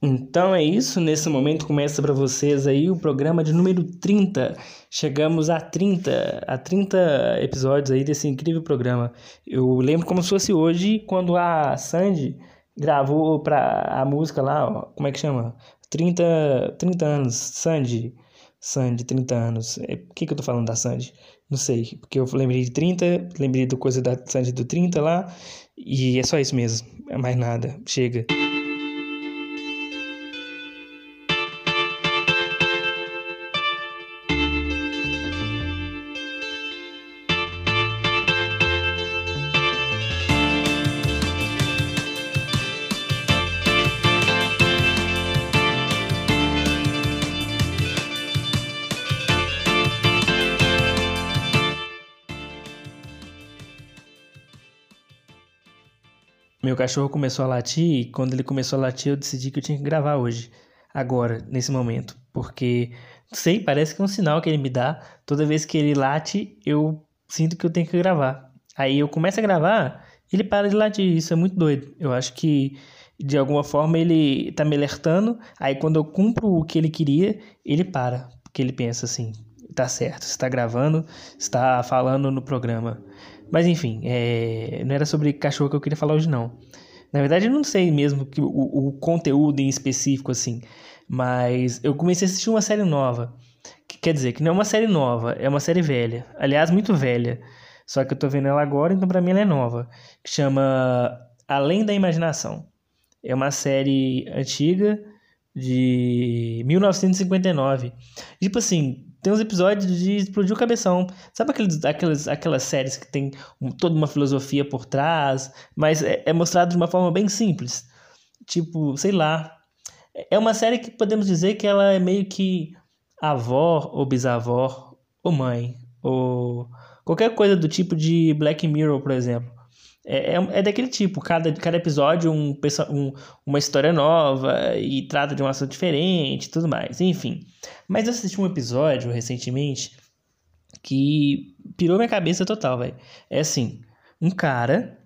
Então é isso, nesse momento começa para vocês aí o programa de número 30. Chegamos a 30, a 30 episódios aí desse incrível programa. Eu lembro como se fosse hoje quando a Sandy gravou para a música lá, ó, como é que chama? 30, 30 anos, Sandy. Sandy, 30 anos. É, por que, que eu tô falando da Sandy? Não sei, porque eu lembrei de 30, lembrei do coisa da Sandy do 30 lá, e é só isso mesmo, é mais nada, chega. Meu cachorro começou a latir e quando ele começou a latir eu decidi que eu tinha que gravar hoje, agora, nesse momento, porque sei, parece que é um sinal que ele me dá. Toda vez que ele late, eu sinto que eu tenho que gravar. Aí eu começo a gravar, ele para de latir, isso é muito doido. Eu acho que de alguma forma ele tá me alertando, aí quando eu cumpro o que ele queria, ele para, porque ele pensa assim, tá certo, está gravando, está falando no programa. Mas enfim, é... não era sobre cachorro que eu queria falar hoje, não. Na verdade, eu não sei mesmo que o, o conteúdo em específico, assim. Mas eu comecei a assistir uma série nova. Que quer dizer, que não é uma série nova, é uma série velha. Aliás, muito velha. Só que eu tô vendo ela agora, então pra mim ela é nova. Que chama Além da Imaginação. É uma série antiga de 1959. Tipo assim, tem uns episódios de explodir o cabeção. Sabe aqueles, aquelas, aquelas séries que tem um, toda uma filosofia por trás, mas é, é mostrado de uma forma bem simples? Tipo, sei lá. É uma série que podemos dizer que ela é meio que avó ou bisavó ou mãe ou qualquer coisa do tipo de Black Mirror, por exemplo. É, é, é daquele tipo, cada, cada episódio um, um, uma história nova e trata de um assunto diferente tudo mais, enfim. Mas eu assisti um episódio recentemente que pirou minha cabeça total, velho. É assim, um cara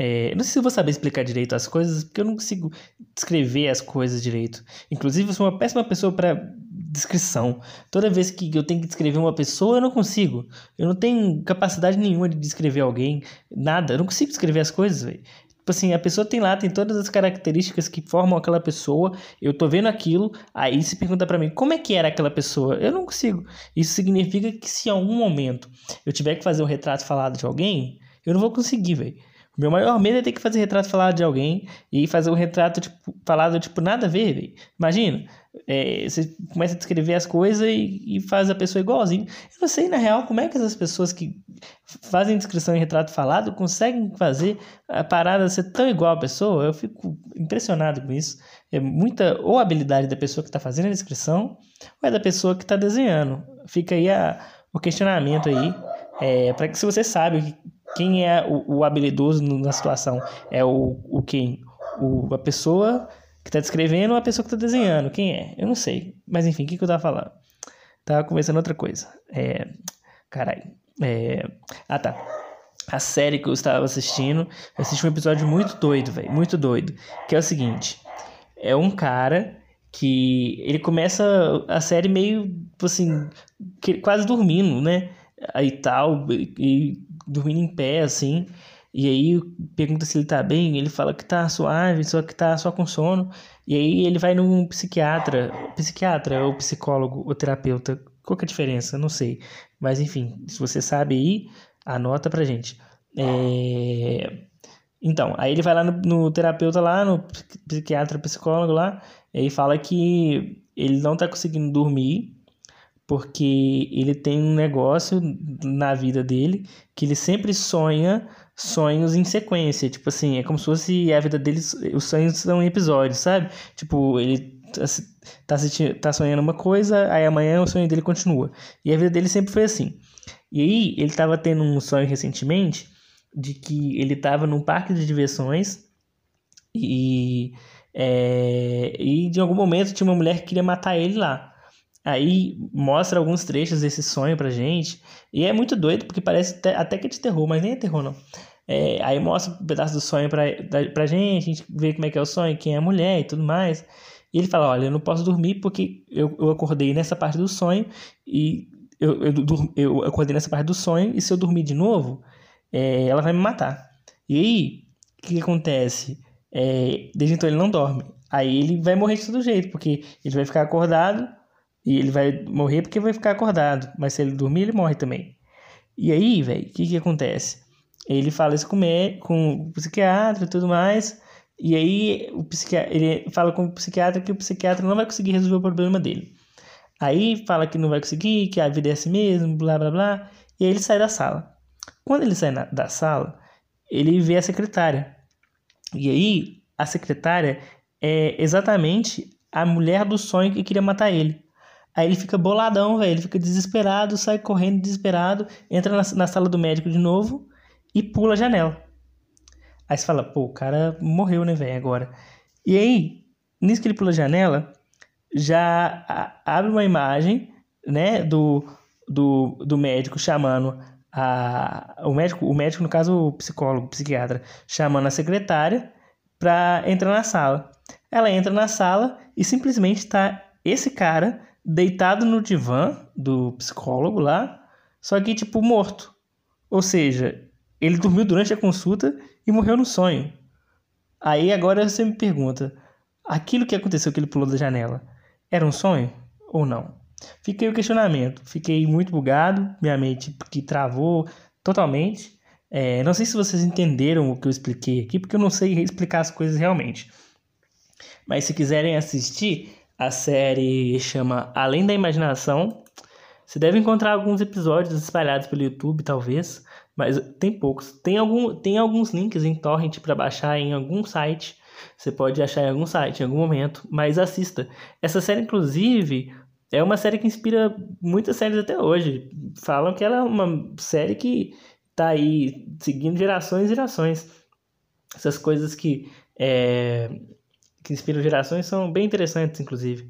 é, não sei se eu vou saber explicar direito as coisas, porque eu não consigo descrever as coisas direito. Inclusive, eu sou uma péssima pessoa para descrição. Toda vez que eu tenho que descrever uma pessoa, eu não consigo. Eu não tenho capacidade nenhuma de descrever alguém, nada. Eu não consigo descrever as coisas, velho. Tipo assim, a pessoa tem lá, tem todas as características que formam aquela pessoa. Eu tô vendo aquilo, aí se pergunta para mim, como é que era aquela pessoa? Eu não consigo. Isso significa que se em algum momento eu tiver que fazer um retrato falado de alguém, eu não vou conseguir, velho. Meu maior medo é ter que fazer retrato falado de alguém e fazer um retrato tipo, falado, tipo, nada a ver, véio. Imagina, é, você começa a descrever as coisas e, e, faz a pessoa igualzinho. Eu não sei, na real, como é que essas pessoas que fazem descrição em retrato falado conseguem fazer a parada ser tão igual a pessoa. Eu fico impressionado com isso. É muita ou habilidade da pessoa que está fazendo a descrição ou é da pessoa que está desenhando. Fica aí a, o questionamento aí. É, para que se você sabe quem é o, o habilidoso na situação? É o, o quem? O, a pessoa que está descrevendo ou a pessoa que está desenhando? Quem é? Eu não sei. Mas enfim, o que, que eu tava falando? Tava conversando outra coisa. É. Caralho. É... Ah, tá. A série que eu estava assistindo, eu assisti um episódio muito doido, velho. Muito doido. Que é o seguinte: é um cara que ele começa a série meio assim, quase dormindo, né? Aí tal, e dormindo em pé, assim. E aí pergunta se ele tá bem, ele fala que tá suave, só que tá só com sono. E aí ele vai num psiquiatra, psiquiatra ou psicólogo ou terapeuta. Qual que é a diferença? Não sei. Mas enfim, se você sabe aí, anota pra gente. É... Então, aí ele vai lá no, no, terapeuta lá, no psiquiatra, psicólogo lá, e fala que ele não tá conseguindo dormir porque ele tem um negócio na vida dele que ele sempre sonha sonhos em sequência. Tipo assim, é como se fosse a vida dele, os sonhos são em episódios, sabe? Tipo, ele tá, tá, tá sonhando uma coisa, aí amanhã o sonho dele continua. E a vida dele sempre foi assim. E aí, ele tava tendo um sonho recentemente de que ele tava num parque de diversões e, é, e de algum momento tinha uma mulher que queria matar ele lá. Aí mostra alguns trechos desse sonho pra gente. E é muito doido, porque parece até que é de terror, mas nem é terror, não. É, aí mostra um pedaço do sonho pra, pra gente, a gente vê como é que é o sonho, quem é a mulher e tudo mais. E ele fala: Olha, eu não posso dormir porque eu, eu acordei nessa parte do sonho e eu, eu, eu acordei nessa parte do sonho e se eu dormir de novo, é, ela vai me matar. E aí, o que, que acontece? É, desde então ele não dorme. Aí ele vai morrer de todo jeito, porque ele vai ficar acordado e ele vai morrer porque vai ficar acordado. Mas se ele dormir, ele morre também. E aí, velho, o que, que acontece? Ele fala isso com, com o psiquiatra e tudo mais. E aí o ele fala com o psiquiatra que o psiquiatra não vai conseguir resolver o problema dele. Aí fala que não vai conseguir, que a vida é assim mesmo, blá blá blá. E aí ele sai da sala. Quando ele sai na, da sala, ele vê a secretária. E aí a secretária é exatamente a mulher do sonho que queria matar ele. Aí ele fica boladão, velho. Ele fica desesperado, sai correndo desesperado, entra na, na sala do médico de novo e pula a janela. Aí você fala, pô, o cara morreu, né, velho, agora. E aí, nisso que ele pula a janela, já abre uma imagem, né, do, do, do médico chamando a, o médico, o médico, no caso, o psicólogo, o psiquiatra, chamando a secretária para entrar na sala. Ela entra na sala e simplesmente está esse cara deitado no divã do psicólogo lá, só que tipo morto. Ou seja, ele dormiu durante a consulta e morreu no sonho. Aí agora você me pergunta: aquilo que aconteceu que ele pulou da janela era um sonho ou não? Fiquei o questionamento, fiquei muito bugado, minha mente que travou totalmente. É, não sei se vocês entenderam o que eu expliquei aqui, porque eu não sei explicar as coisas realmente. Mas se quiserem assistir, a série chama Além da Imaginação. Você deve encontrar alguns episódios espalhados pelo YouTube, talvez, mas tem poucos. Tem, algum, tem alguns links em torrent para baixar em algum site. Você pode achar em algum site em algum momento, mas assista. Essa série, inclusive, é uma série que inspira muitas séries até hoje. Falam que ela é uma série que tá aí seguindo gerações e gerações. Essas coisas que, é, que inspiram gerações são bem interessantes, inclusive.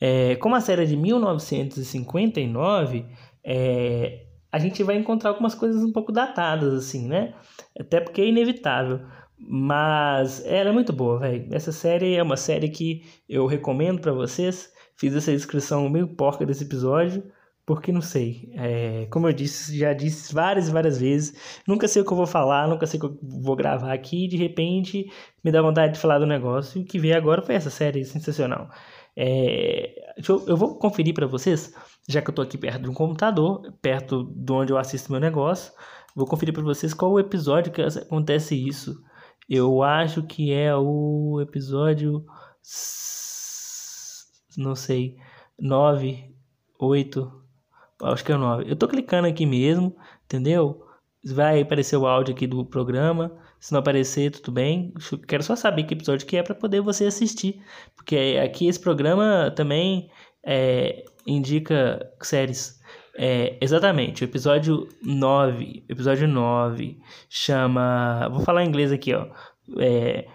É, como a série é de 1959, é, a gente vai encontrar algumas coisas um pouco datadas, assim, né? Até porque é inevitável. Mas ela é muito boa, velho. Essa série é uma série que eu recomendo para vocês. Fiz essa descrição meio porca desse episódio, porque não sei. É, como eu disse, já disse várias e várias vezes. Nunca sei o que eu vou falar, nunca sei o que eu vou gravar aqui. De repente me dá vontade de falar do negócio. E o que veio agora foi essa série sensacional. É, eu, eu vou conferir para vocês, já que eu estou aqui perto de um computador, perto de onde eu assisto meu negócio. Vou conferir para vocês qual o episódio que acontece isso. Eu acho que é o episódio não sei, 9, 8, acho que é o 9. Eu tô clicando aqui mesmo, entendeu? Vai aparecer o áudio aqui do programa. Se não aparecer, tudo bem. Quero só saber que episódio que é para poder você assistir. Porque aqui esse programa também é, indica séries. É, exatamente, o episódio 9. Episódio 9 chama. Vou falar em inglês aqui, ó. É,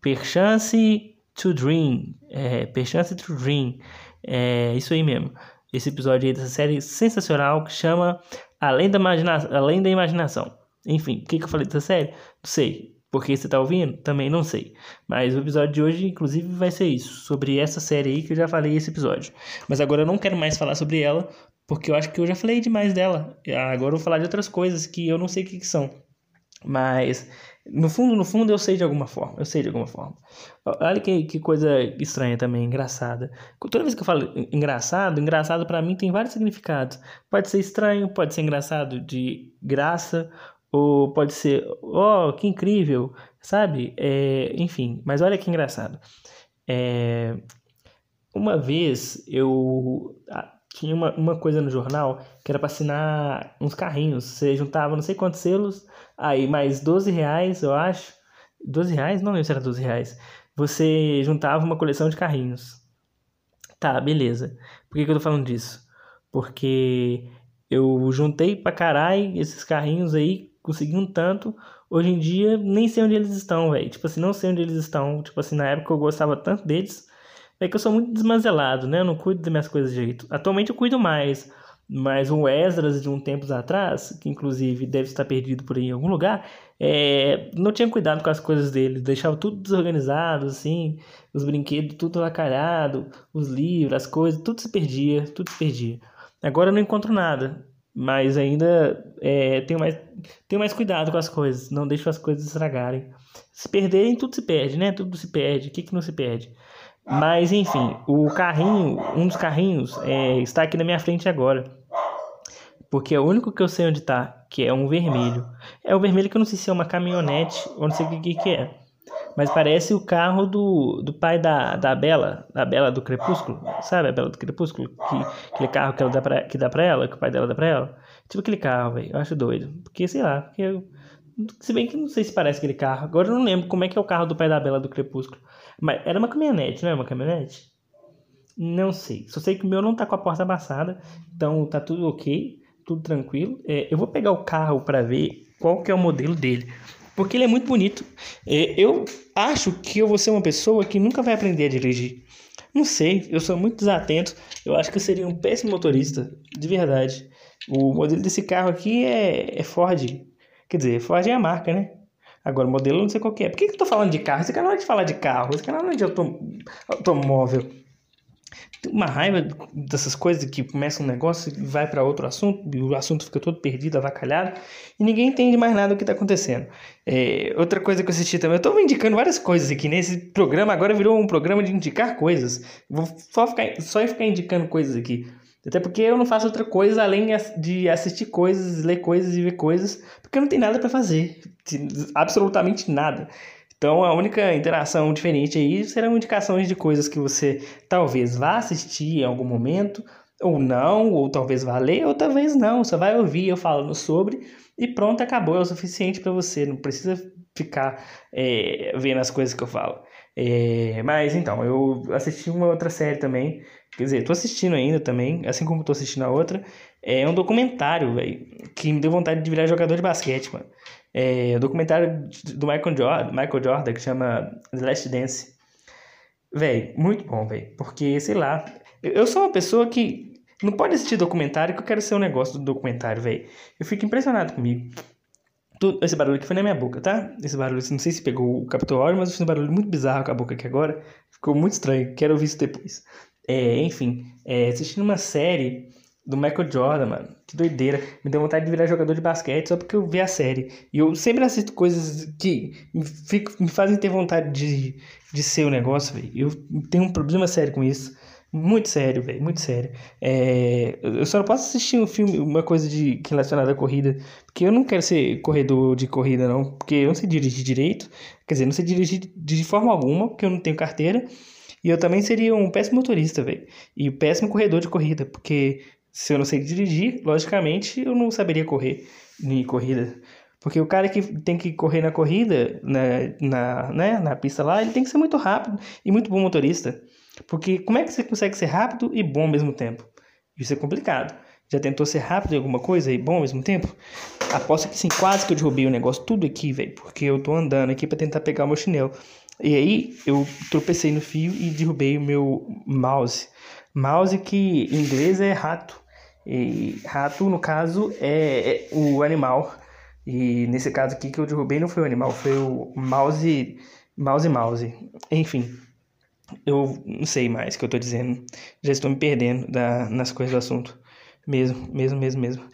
Perchance to Dream. É, Perchance to Dream. É isso aí mesmo. Esse episódio aí dessa série sensacional que chama Além da, Imagina Além da Imaginação. Enfim, o que, que eu falei dessa série? Não sei. Porque você tá ouvindo? Também não sei. Mas o episódio de hoje, inclusive, vai ser isso. Sobre essa série aí que eu já falei esse episódio. Mas agora eu não quero mais falar sobre ela, porque eu acho que eu já falei demais dela. Agora eu vou falar de outras coisas que eu não sei o que, que são. Mas no fundo, no fundo, eu sei de alguma forma. Eu sei de alguma forma. Olha que, que coisa estranha também, engraçada. Toda vez que eu falo engraçado, engraçado para mim tem vários significados. Pode ser estranho, pode ser engraçado de graça, ou pode ser, oh, que incrível, sabe? É, enfim, mas olha que engraçado. É, uma vez eu tinha uma, uma coisa no jornal que era para assinar uns carrinhos. Você juntava não sei quantos selos, aí mais 12 reais, eu acho. 12 reais? Não lembro se era 12 reais. Você juntava uma coleção de carrinhos. Tá, beleza. Por que, que eu tô falando disso? Porque eu juntei pra caralho esses carrinhos aí, consegui um tanto. Hoje em dia, nem sei onde eles estão, velho. Tipo assim, não sei onde eles estão. Tipo assim, na época eu gostava tanto deles é que eu sou muito desmanzelado, né? Eu não cuido das minhas coisas de jeito. Atualmente eu cuido mais. Mas um Esdras de um tempos atrás, que inclusive deve estar perdido por aí em algum lugar, é, não tinha cuidado com as coisas dele, deixava tudo desorganizado, assim, os brinquedos tudo lacalhado, os livros, as coisas, tudo se perdia, tudo se perdia. Agora eu não encontro nada, mas ainda é, tenho, mais, tenho mais cuidado com as coisas, não deixo as coisas estragarem. Se perderem, tudo se perde, né? Tudo se perde, o que, que não se perde? Mas enfim, o carrinho, um dos carrinhos é, está aqui na minha frente agora porque é o único que eu sei onde tá, que é um vermelho. É o vermelho que eu não sei se é uma caminhonete, ou não sei o que, que é. Mas parece o carro do, do pai da, da Bela, da Bela do Crepúsculo, sabe a Bela do Crepúsculo? Que, aquele carro que, ela dá pra, que dá pra ela, que o pai dela dá pra ela. Tipo aquele carro, velho. Eu acho doido. Porque, sei lá, porque eu, se bem que não sei se parece aquele carro. Agora eu não lembro como é que é o carro do pai da Bela do Crepúsculo. Mas era uma caminhonete, não é uma caminhonete? Não sei. Só sei que o meu não tá com a porta amassada, então tá tudo ok tudo tranquilo. É, eu vou pegar o carro para ver qual que é o modelo dele, porque ele é muito bonito. É, eu acho que eu vou ser uma pessoa que nunca vai aprender a dirigir. Não sei, eu sou muito desatento. Eu acho que eu seria um péssimo motorista, de verdade. O modelo desse carro aqui é, é Ford. Quer dizer, Ford é a marca, né? Agora, modelo eu não sei qual é. Por que, que eu tô falando de carro? Esse canal é de falar de carro, esse canal não é de automóvel uma raiva dessas coisas que começa um negócio e vai para outro assunto, e o assunto fica todo perdido, avacalhado, e ninguém entende mais nada do que está acontecendo. É, outra coisa que eu assisti também, eu estou indicando várias coisas aqui nesse programa, agora virou um programa de indicar coisas. Vou só ficar, só ficar indicando coisas aqui. Até porque eu não faço outra coisa além de assistir coisas, ler coisas e ver coisas, porque eu não tenho nada para fazer. Absolutamente nada. Então a única interação diferente aí serão indicações de coisas que você talvez vá assistir em algum momento, ou não, ou talvez vá ler, ou talvez não. Você vai ouvir eu falando sobre e pronto, acabou. É o suficiente para você. Não precisa ficar é, vendo as coisas que eu falo. É, mas então, eu assisti uma outra série também. Quer dizer, tô assistindo ainda também, assim como tô assistindo a outra. É um documentário, velho, que me deu vontade de virar jogador de basquete, mano. É o documentário do Michael Jordan, Michael Jordan que chama The Last Dance. Véi, muito bom, véi. Porque, sei lá, eu sou uma pessoa que não pode assistir documentário que eu quero ser um negócio do documentário, véi. Eu fico impressionado comigo. Tudo, esse barulho aqui foi na minha boca, tá? Esse barulho, não sei se pegou o captou áudio, mas foi um barulho muito bizarro com a boca aqui agora. Ficou muito estranho, quero ouvir isso depois. É, enfim, é, assistindo uma série do Michael Jordan, mano. Que doideira. Me deu vontade de virar jogador de basquete só porque eu vi a série. E eu sempre assisto coisas que me, fico, me fazem ter vontade de, de ser o negócio, velho. Eu tenho um problema sério com isso. Muito sério, velho, muito sério. É, eu só não posso assistir um filme, uma coisa de relacionada à corrida, porque eu não quero ser corredor de corrida, não, porque eu não sei dirigir direito. Quer dizer, não sei dirigir de forma alguma, porque eu não tenho carteira. E eu também seria um péssimo motorista, velho. E péssimo corredor de corrida, porque se eu não sei dirigir, logicamente eu não saberia correr em corrida. Porque o cara que tem que correr na corrida, na, na, né, na pista lá, ele tem que ser muito rápido e muito bom motorista. Porque como é que você consegue ser rápido e bom ao mesmo tempo? Isso é complicado. Já tentou ser rápido em alguma coisa e bom ao mesmo tempo? Aposto que sim, quase que eu derrubei o negócio tudo aqui, velho. Porque eu tô andando aqui para tentar pegar o meu chinelo. E aí eu tropecei no fio e derrubei o meu mouse. Mouse que em inglês é rato. E rato, no caso, é, é o animal. E nesse caso aqui que eu derrubei não foi o animal, foi o mouse, mouse, mouse. Enfim, eu não sei mais o que eu tô dizendo. Já estou me perdendo da, nas coisas do assunto. Mesmo, mesmo, mesmo, mesmo.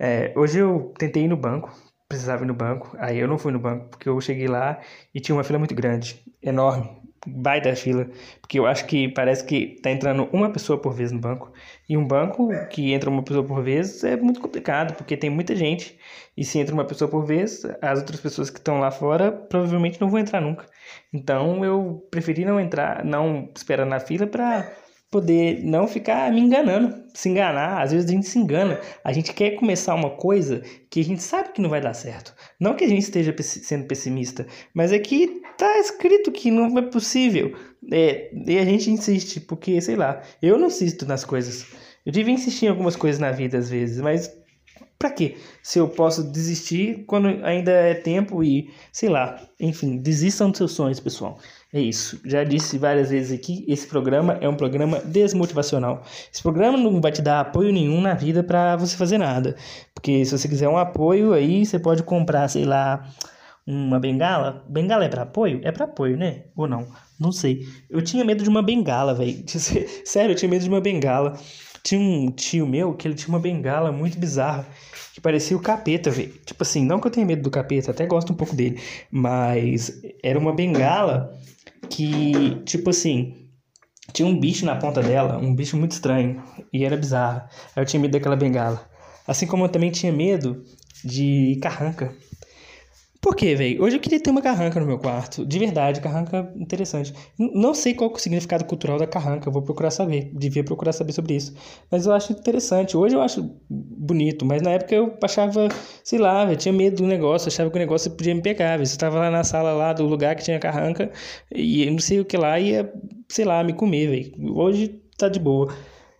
É, hoje eu tentei ir no banco, precisava ir no banco. Aí eu não fui no banco, porque eu cheguei lá e tinha uma fila muito grande, enorme baita fila, porque eu acho que parece que tá entrando uma pessoa por vez no banco. E um banco que entra uma pessoa por vez é muito complicado, porque tem muita gente. E se entra uma pessoa por vez, as outras pessoas que estão lá fora provavelmente não vão entrar nunca. Então eu preferi não entrar, não esperar na fila para poder não ficar me enganando, se enganar. Às vezes a gente se engana. A gente quer começar uma coisa que a gente sabe que não vai dar certo. Não que a gente esteja sendo pessimista, mas é que tá escrito que não é possível. É, e a gente insiste, porque, sei lá, eu não insisto nas coisas. Eu devia insistir em algumas coisas na vida às vezes, mas Pra quê? Se eu posso desistir quando ainda é tempo e, sei lá, enfim, desistam dos seus sonhos, pessoal. É isso. Já disse várias vezes aqui, esse programa é um programa desmotivacional. Esse programa não vai te dar apoio nenhum na vida para você fazer nada. Porque se você quiser um apoio aí, você pode comprar, sei lá, uma bengala. Bengala é para apoio? É para apoio, né? Ou não? Não sei. Eu tinha medo de uma bengala, velho. Sério, eu tinha medo de uma bengala. Tinha um tio meu que ele tinha uma bengala muito bizarra, que parecia o capeta, velho. Tipo assim, não que eu tenha medo do capeta, até gosto um pouco dele, mas era uma bengala que, tipo assim, tinha um bicho na ponta dela, um bicho muito estranho, e era bizarro. Eu tinha medo daquela bengala. Assim como eu também tinha medo de carranca. Por quê, velho? Hoje eu queria ter uma carranca no meu quarto. De verdade, carranca interessante. Não sei qual é o significado cultural da carranca, vou procurar saber. Devia procurar saber sobre isso. Mas eu acho interessante. Hoje eu acho bonito, mas na época eu achava, sei lá, véio, tinha medo do negócio, achava que o negócio podia me pegar. Você tava lá na sala lá do lugar que tinha carranca e eu não sei o que lá ia, sei lá, me comer, velho. Hoje tá de boa.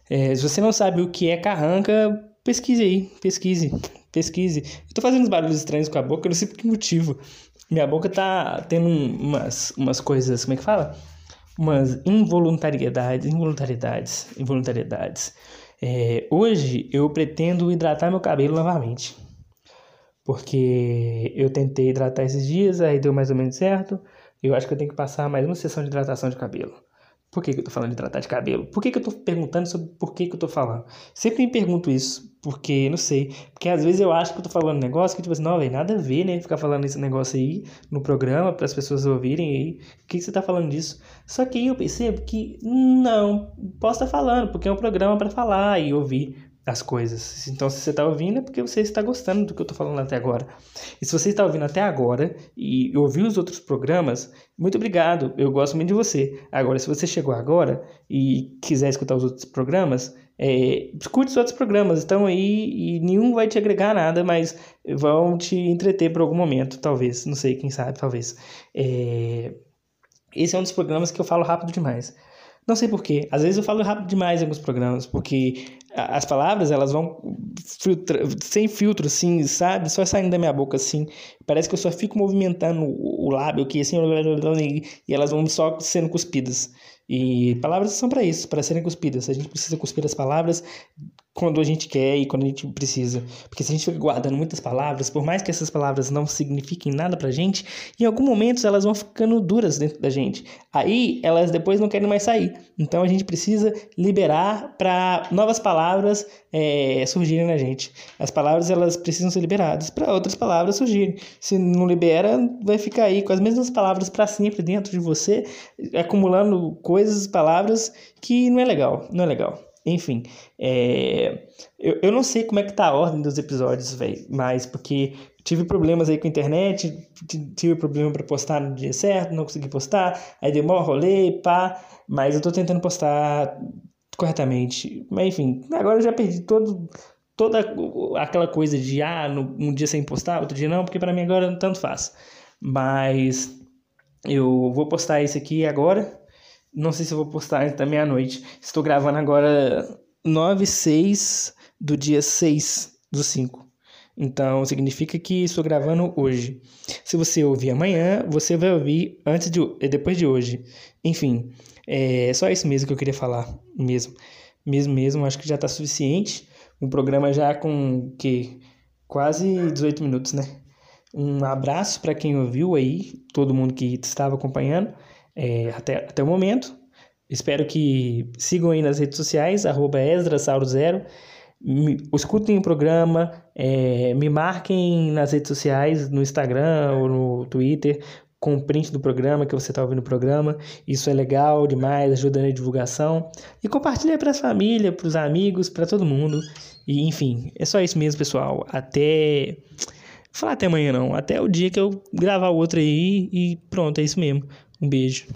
É, se você não sabe o que é carranca, pesquise aí, pesquise pesquise. Eu tô fazendo uns barulhos estranhos com a boca, eu não sei por que motivo. Minha boca tá tendo umas, umas coisas, como é que fala? Umas involuntariedades, involuntariedades, involuntariedades. É, hoje eu pretendo hidratar meu cabelo novamente. Porque eu tentei hidratar esses dias, aí deu mais ou menos certo. Eu acho que eu tenho que passar mais uma sessão de hidratação de cabelo. Por que, que eu tô falando de tratar de cabelo? Por que, que eu tô perguntando sobre por que, que eu tô falando? Sempre me pergunto isso, porque, não sei. Porque às vezes eu acho que eu tô falando um negócio que, tipo assim, não, velho, nada a ver, né? Ficar falando esse negócio aí no programa para as pessoas ouvirem aí. Por que, que você tá falando disso? Só que aí eu percebo que não, posso estar tá falando, porque é um programa para falar e ouvir as coisas. Então, se você está ouvindo, é porque você está gostando do que eu estou falando até agora. E se você está ouvindo até agora e ouviu os outros programas, muito obrigado, eu gosto muito de você. Agora, se você chegou agora e quiser escutar os outros programas, é, escute os outros programas, estão aí e nenhum vai te agregar nada, mas vão te entreter por algum momento, talvez, não sei, quem sabe, talvez. É, esse é um dos programas que eu falo rápido demais. Não sei porquê. Às vezes eu falo rápido demais em alguns programas, porque as palavras, elas vão filtra, sem filtro, assim, sabe? Só saindo da minha boca, assim. Parece que eu só fico movimentando o lábio aqui, assim, e elas vão só sendo cuspidas. E palavras são para isso, para serem cuspidas. A gente precisa cuspir as palavras quando a gente quer e quando a gente precisa. Porque se a gente fica guardando muitas palavras, por mais que essas palavras não signifiquem nada pra gente, em algum momento elas vão ficando duras dentro da gente. Aí elas depois não querem mais sair. Então a gente precisa liberar para novas palavras é, surgirem na gente. As palavras elas precisam ser liberadas para outras palavras surgirem. Se não libera, vai ficar aí com as mesmas palavras para sempre dentro de você, acumulando coisas, palavras que não é legal, não é legal. Enfim, é... eu, eu não sei como é que tá a ordem dos episódios, velho, mas porque tive problemas aí com a internet, tive problema para postar no dia certo, não consegui postar, aí deu maior rolê, pá, mas eu tô tentando postar corretamente. Mas enfim, agora eu já perdi todo toda aquela coisa de ah, um dia sem postar, outro dia não, porque para mim agora tanto faz. Mas eu vou postar esse aqui agora não sei se eu vou postar da meia-noite. Estou gravando agora 9 6 do dia 6 do 5. Então significa que estou gravando hoje. Se você ouvir amanhã, você vai ouvir antes de depois de hoje. Enfim, é só isso mesmo que eu queria falar mesmo. Mesmo mesmo, acho que já está suficiente. Um programa já com que quase 18 minutos, né? Um abraço para quem ouviu aí, todo mundo que estava acompanhando é, até, até o momento. Espero que sigam aí nas redes sociais, arroba esdrasauro0. Escutem o programa, é, me marquem nas redes sociais, no Instagram ou no Twitter, com o print do programa, que você está ouvindo o programa. Isso é legal demais, ajuda na divulgação. E compartilha para a família, para os amigos, para todo mundo. E enfim, é só isso mesmo, pessoal. Até. Vou falar até amanhã não. Até o dia que eu gravar o outro aí e pronto, é isso mesmo. Um beijo.